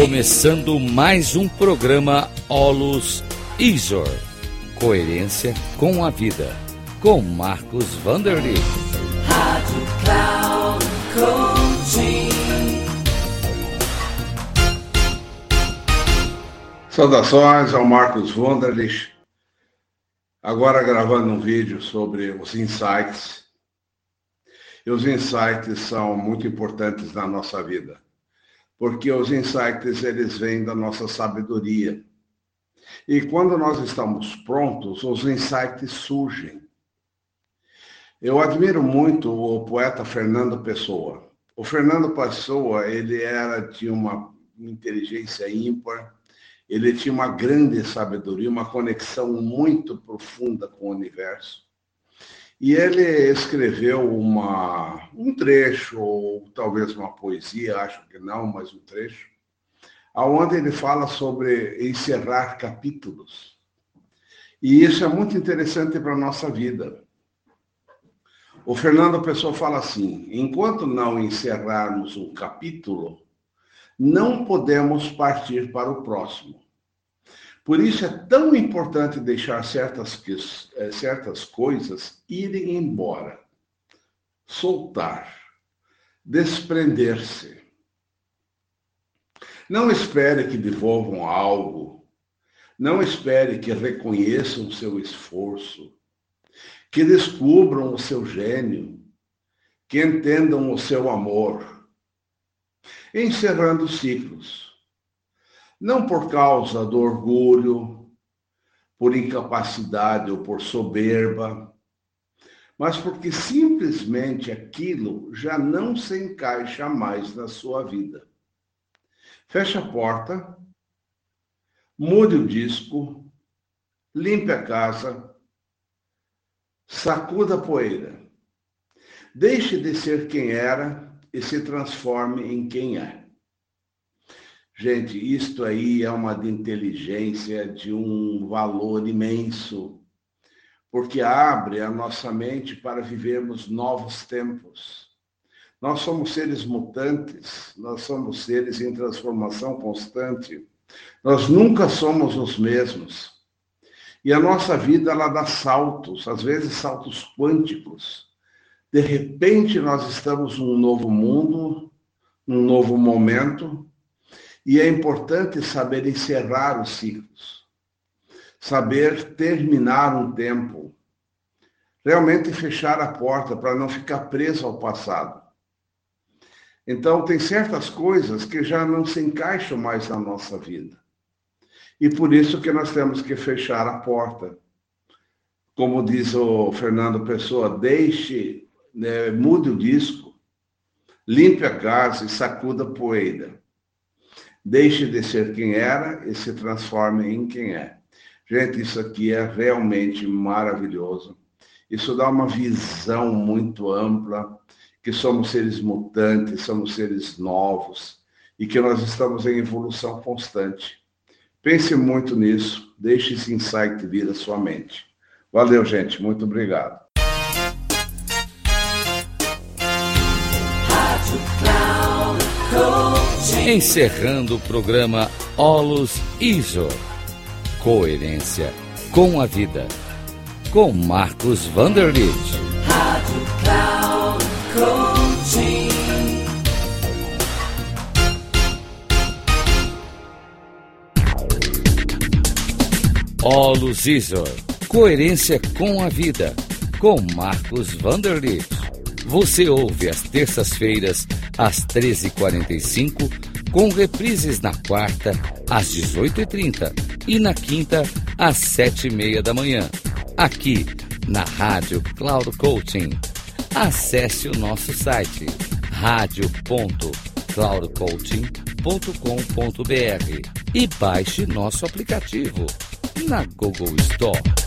Começando mais um programa Olus Isor. Coerência com a vida. Com Marcos Vanderly. Rádio Cloud Coaching. Saudações ao Marcos Vanderlich. Agora gravando um vídeo sobre os insights. E os insights são muito importantes na nossa vida porque os insights eles vêm da nossa sabedoria. E quando nós estamos prontos, os insights surgem. Eu admiro muito o poeta Fernando Pessoa. O Fernando Pessoa, ele era de uma inteligência ímpar, ele tinha uma grande sabedoria, uma conexão muito profunda com o universo. E ele escreveu uma, um trecho, ou talvez uma poesia, acho que não, mas um trecho, aonde ele fala sobre encerrar capítulos. E isso é muito interessante para a nossa vida. O Fernando Pessoa fala assim: enquanto não encerrarmos um capítulo, não podemos partir para o próximo. Por isso é tão importante deixar certas, eh, certas coisas irem embora, soltar, desprender-se. Não espere que devolvam algo, não espere que reconheçam o seu esforço, que descubram o seu gênio, que entendam o seu amor. Encerrando ciclos não por causa do orgulho, por incapacidade ou por soberba, mas porque simplesmente aquilo já não se encaixa mais na sua vida. Feche a porta, mude o disco, limpe a casa, sacuda a poeira. Deixe de ser quem era e se transforme em quem é. Gente, isto aí é uma de inteligência de um valor imenso, porque abre a nossa mente para vivermos novos tempos. Nós somos seres mutantes, nós somos seres em transformação constante. Nós nunca somos os mesmos. E a nossa vida ela dá saltos, às vezes saltos quânticos. De repente nós estamos num novo mundo, num novo momento, e é importante saber encerrar os ciclos, saber terminar um tempo, realmente fechar a porta para não ficar preso ao passado. Então, tem certas coisas que já não se encaixam mais na nossa vida. E por isso que nós temos que fechar a porta. Como diz o Fernando Pessoa, deixe, né, mude o disco, limpe a casa e sacuda a poeira. Deixe de ser quem era e se transforme em quem é. Gente, isso aqui é realmente maravilhoso. Isso dá uma visão muito ampla, que somos seres mutantes, somos seres novos e que nós estamos em evolução constante. Pense muito nisso, deixe esse insight vir à sua mente. Valeu, gente. Muito obrigado. Encerrando o programa Olus Iso. Coerência com a vida. Com Marcos Vanderlitt. Rádio Cloud. Olus Isor. Coerência com a vida. Com Marcos Vanderlitt. Você ouve às terças-feiras, às 13h45 com reprises na quarta, às 18h30 e na quinta, às 7h30 da manhã, aqui na Rádio Cloud Coaching. Acesse o nosso site radio.cloudcoaching.com.br e baixe nosso aplicativo na Google Store.